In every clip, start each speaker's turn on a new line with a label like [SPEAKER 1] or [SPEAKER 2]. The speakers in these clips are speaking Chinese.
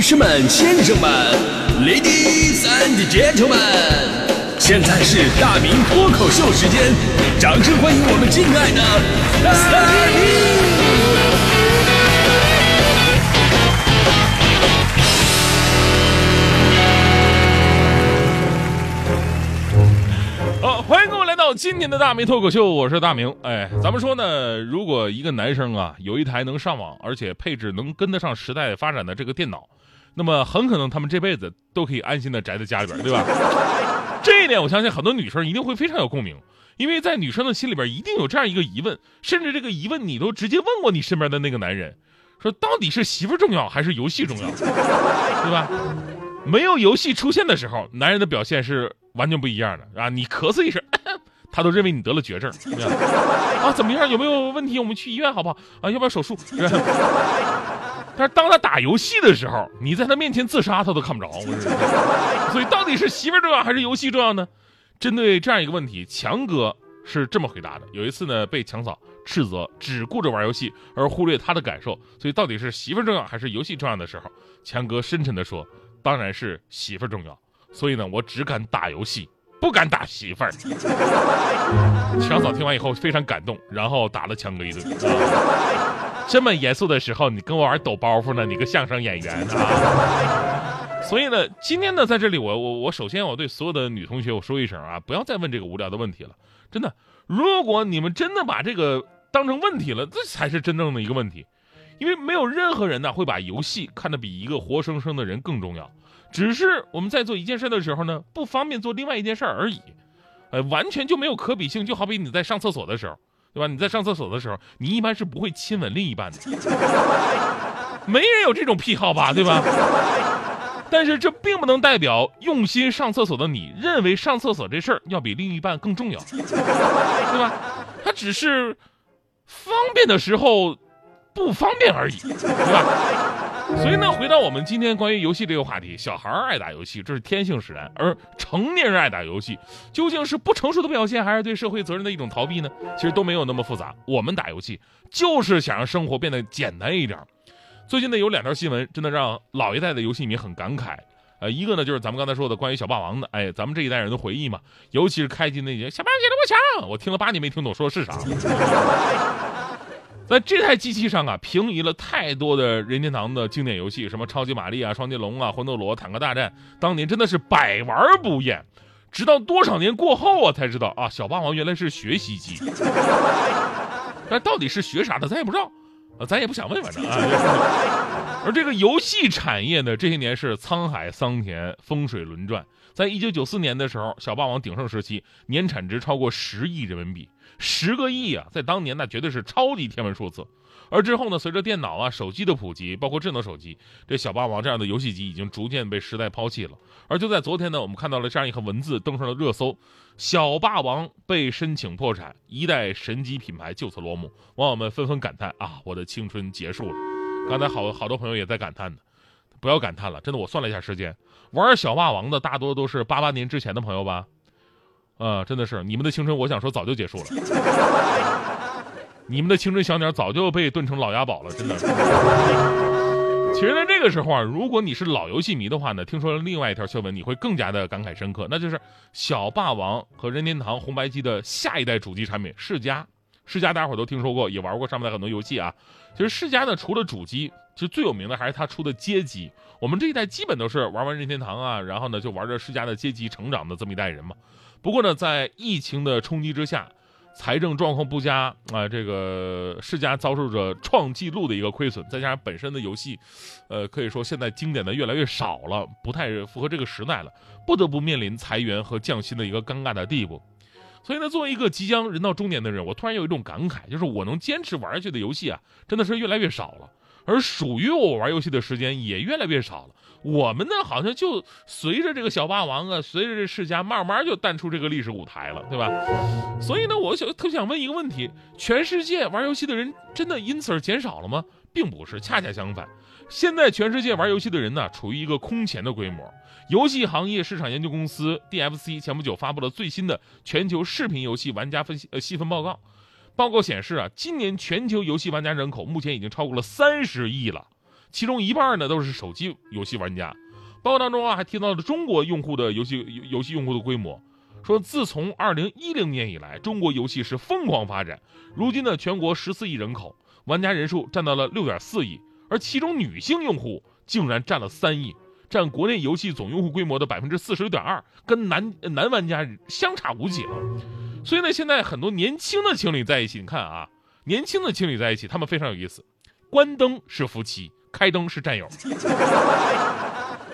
[SPEAKER 1] 女士们、先生们，Ladies and Gentlemen，现在是大明脱口秀时间，掌声欢迎我们敬爱的大明！
[SPEAKER 2] 好，欢迎各位来到今天的大明脱口秀，我是大明。哎，咱们说呢，如果一个男生啊有一台能上网，而且配置能跟得上时代发展的这个电脑，那么很可能他们这辈子都可以安心的宅在家里边，对吧？这一点我相信很多女生一定会非常有共鸣，因为在女生的心里边一定有这样一个疑问，甚至这个疑问你都直接问过你身边的那个男人，说到底是媳妇儿重要还是游戏重要，对吧？没有游戏出现的时候，男人的表现是完全不一样的啊！你咳嗽一声，他都认为你得了绝症啊！怎么样？有没有问题？我们去医院好不好？啊，要不要手术？但是当他打游戏的时候，你在他面前自杀，他都看不着。所以到底是媳妇儿重要还是游戏重要呢？针对这样一个问题，强哥是这么回答的：有一次呢，被强嫂斥责只顾着玩游戏，而忽略他的感受。所以到底是媳妇儿重要还是游戏重要的时候，强哥深沉地说。当然是媳妇儿重要，所以呢，我只敢打游戏，不敢打媳妇儿。强嫂听完以后非常感动，然后打了强哥一顿。啊、这么严肃的时候，你跟我玩抖包袱呢？你个相声演员啊！所以呢，今天呢，在这里我我我首先我对所有的女同学我说一声啊，不要再问这个无聊的问题了。真的，如果你们真的把这个当成问题了，这才是真正的一个问题。因为没有任何人呢会把游戏看得比一个活生生的人更重要，只是我们在做一件事的时候呢，不方便做另外一件事而已，呃，完全就没有可比性。就好比你在上厕所的时候，对吧？你在上厕所的时候，你一般是不会亲吻另一半的，没人有这种癖好吧，对吧？但是这并不能代表用心上厕所的你认为上厕所这事儿要比另一半更重要，对吧？他只是方便的时候。不方便而已，对吧？所以呢，回到我们今天关于游戏这个话题，小孩爱打游戏，这是天性使然；而成年人爱打游戏，究竟是不成熟的表现，还是对社会责任的一种逃避呢？其实都没有那么复杂。我们打游戏就是想让生活变得简单一点。最近呢，有两条新闻真的让老一代的游戏迷很感慨。呃，一个呢就是咱们刚才说的关于小霸王的，哎，咱们这一代人的回忆嘛，尤其是开机那节“小霸王我强”，我听了八年没听懂说的是啥。在这台机器上啊，平移了太多的任天堂的经典游戏，什么超级玛丽啊、双截龙啊、魂斗罗、坦克大战，当年真的是百玩不厌。直到多少年过后啊，才知道啊，小霸王原来是学习机。但到底是学啥的，咱也不知道，啊，咱也不想问，反正啊。而这个游戏产业呢，这些年是沧海桑田，风水轮转。在一九九四年的时候，小霸王鼎盛时期，年产值超过十亿人民币。十个亿啊，在当年那绝对是超级天文数字。而之后呢，随着电脑啊、手机的普及，包括智能手机，这小霸王这样的游戏机已经逐渐被时代抛弃了。而就在昨天呢，我们看到了这样一个文字登上了热搜：小霸王被申请破产，一代神机品牌就此落幕。网友们纷纷感叹啊，我的青春结束了。刚才好好多朋友也在感叹呢，不要感叹了，真的，我算了一下时间，玩小霸王的大多都是八八年之前的朋友吧。呃，真的是你们的青春，我想说早就结束了。你们的青春小鸟早就被炖成老鸭宝了，真的。其实，在这个时候啊，如果你是老游戏迷的话呢，听说了另外一条新闻，你会更加的感慨深刻，那就是小霸王和任天堂红白机的下一代主机产品世嘉。世嘉大家伙都听说过，也玩过上面的很多游戏啊。其实世嘉呢，除了主机，其实最有名的还是他出的街机。我们这一代基本都是玩完任天堂啊，然后呢就玩着世嘉的街机成长的这么一代人嘛。不过呢，在疫情的冲击之下，财政状况不佳啊，这个世嘉遭受着创纪录的一个亏损，再加上本身的游戏，呃，可以说现在经典的越来越少了，不太符合这个时代了，不得不面临裁员和降薪的一个尴尬的地步。所以呢，作为一个即将人到中年的人，我突然有一种感慨，就是我能坚持玩下去的游戏啊，真的是越来越少了。而属于我玩游戏的时间也越来越少了。我们呢，好像就随着这个小霸王啊，随着这世家，慢慢就淡出这个历史舞台了，对吧？所以呢，我想特想问一个问题：全世界玩游戏的人真的因此而减少了吗？并不是，恰恰相反。现在全世界玩游戏的人呢，处于一个空前的规模。游戏行业市场研究公司 DFC 前不久发布了最新的全球视频游戏玩家分析呃细分报告。报告显示啊，今年全球游戏玩家人口目前已经超过了三十亿了。其中一半呢都是手机游戏玩家。报告当中啊，还提到了中国用户的游戏游戏用户的规模，说自从二零一零年以来，中国游戏是疯狂发展。如今呢，全国十四亿人口，玩家人数占到了六点四亿，而其中女性用户竟然占了三亿，占国内游戏总用户规模的百分之四十六点二，跟男男玩家相差无几了。所以呢，现在很多年轻的情侣在一起，你看啊，年轻的情侣在一起，他们非常有意思，关灯是夫妻，开灯是战友。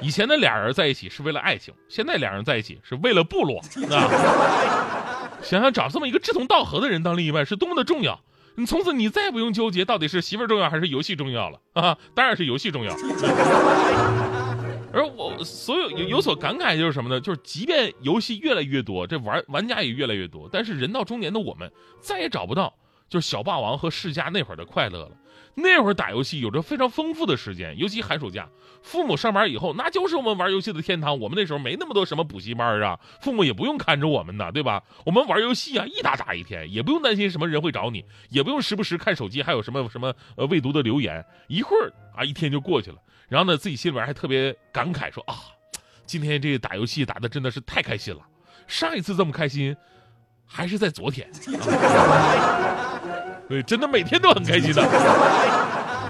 [SPEAKER 2] 以前的俩人在一起是为了爱情，现在俩人在一起是为了部落啊！想想找这么一个志同道合的人当另一半是多么的重要。你从此你再也不用纠结到底是媳妇重要还是游戏重要了啊！当然是游戏重要。而我所有有有所感慨就是什么呢？就是即便游戏越来越多，这玩玩家也越来越多，但是人到中年的我们再也找不到就是小霸王和世嘉那会儿的快乐了。那会儿打游戏有着非常丰富的时间，尤其寒暑假，父母上班以后，那就是我们玩游戏的天堂。我们那时候没那么多什么补习班啊，父母也不用看着我们呢，对吧？我们玩游戏啊，一打打一天，也不用担心什么人会找你，也不用时不时看手机还有什么什么呃未读的留言，一会儿啊一天就过去了。然后呢，自己心里边还特别感慨说啊，今天这个打游戏打的真的是太开心了，上一次这么开心，还是在昨天。对，真的每天都很开心的。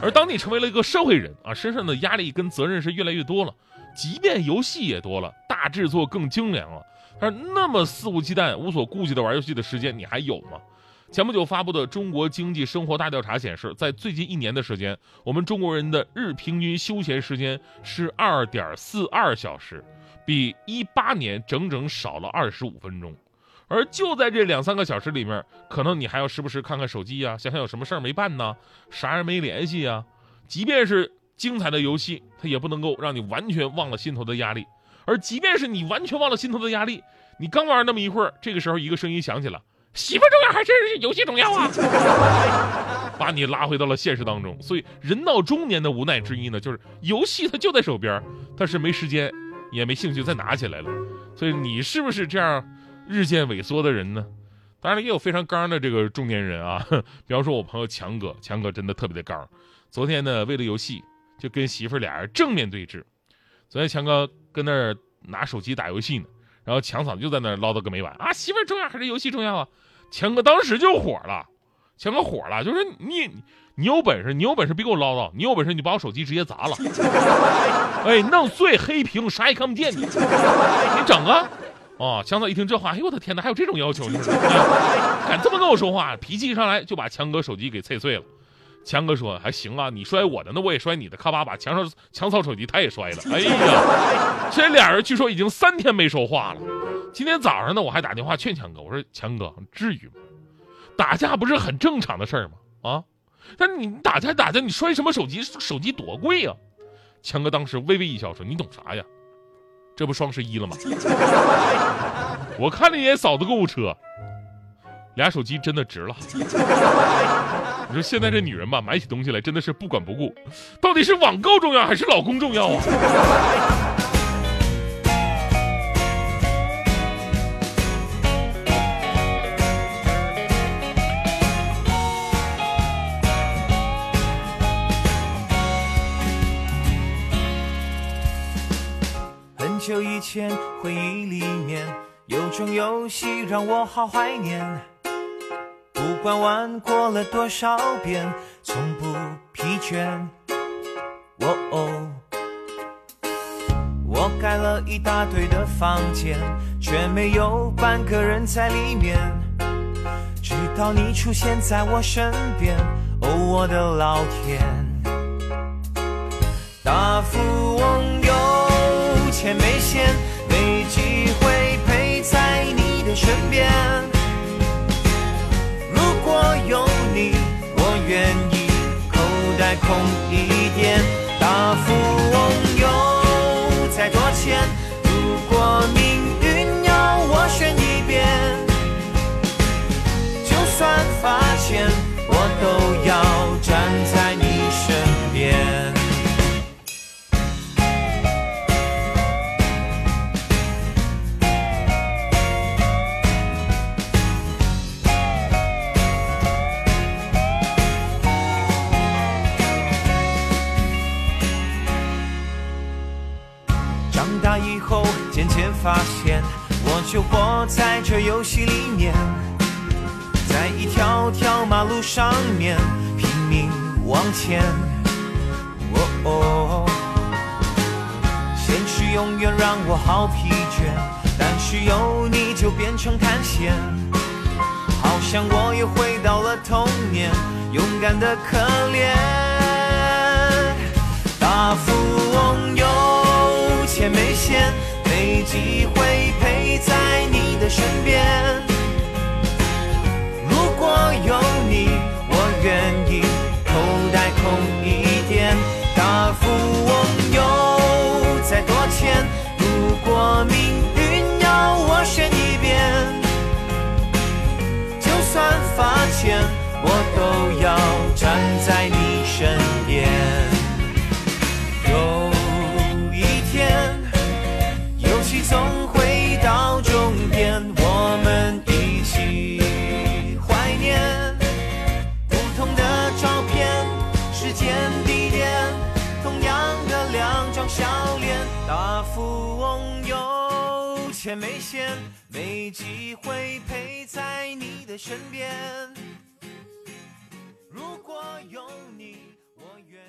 [SPEAKER 2] 而当你成为了一个社会人啊，身上的压力跟责任是越来越多了，即便游戏也多了，大制作更精良了，但是那么肆无忌惮、无所顾忌的玩游戏的时间，你还有吗？前不久发布的中国经济生活大调查显示，在最近一年的时间，我们中国人的日平均休闲时间是二点四二小时，比一八年整整少了二十五分钟。而就在这两三个小时里面，可能你还要时不时看看手机呀，想想有什么事儿没办呢，啥人没联系呀。即便是精彩的游戏，它也不能够让你完全忘了心头的压力。而即便是你完全忘了心头的压力，你刚玩那么一会儿，这个时候一个声音响起了：“媳妇重要还是游戏重要啊？” 把你拉回到了现实当中。所以人到中年的无奈之一呢，就是游戏它就在手边，但是没时间，也没兴趣再拿起来了。所以你是不是这样？日渐萎缩的人呢，当然也有非常刚的这个中年人啊。比方说，我朋友强哥，强哥真的特别的刚。昨天呢，为了游戏，就跟媳妇俩人正面对峙。昨天强哥跟那儿拿手机打游戏呢，然后强嫂就在那唠叨个没完啊，媳妇重要还是游戏重要啊？强哥当时就火了，强哥火了，就是你你有本事，你有本事别给我唠叨，你有本事你把我手机直接砸了，哎，弄碎黑屏，啥也看不见你，你整啊！哦，强嫂一听这话，哎呦我的天哪，还有这种要求？你 敢这么跟我说话？脾气一上来就把强哥手机给碎碎了。强哥说还行啊，你摔我的，那我也摔你的。咔吧把强嫂强嫂手机他也摔了。哎呀，这俩人据说已经三天没说话了。今天早上呢，我还打电话劝强哥，我说强哥至于吗？打架不是很正常的事儿吗？啊，但是你打架打架，你摔什么手机？手机多贵呀！强哥当时微微一笑说：“你懂啥呀？”这不双十一了吗？我看了一眼嫂子购物车，俩手机真的值了。你说现在这女人吧，买起东西来真的是不管不顾，到底是网购重要还是老公重要啊？
[SPEAKER 3] 很久以前，回忆里面有种游戏让我好怀念。不管玩过了多少遍，从不疲倦。哦哦，我盖了一大堆的房间，却没有半个人在里面。直到你出现在我身边，哦，我的老天，大富翁有。钱没闲，没 home 以后，渐渐发现，我就活在这游戏里面，在一条条马路上面拼命往前。哦哦，现实永远让我好疲倦，但是有你就变成探险。好像我又回到了童年，勇敢的可怜。大富翁钱没闲，没机会陪在你的身边。如果有你，我愿意富翁有钱没闲，没机会陪在你的身边。如果有你。我愿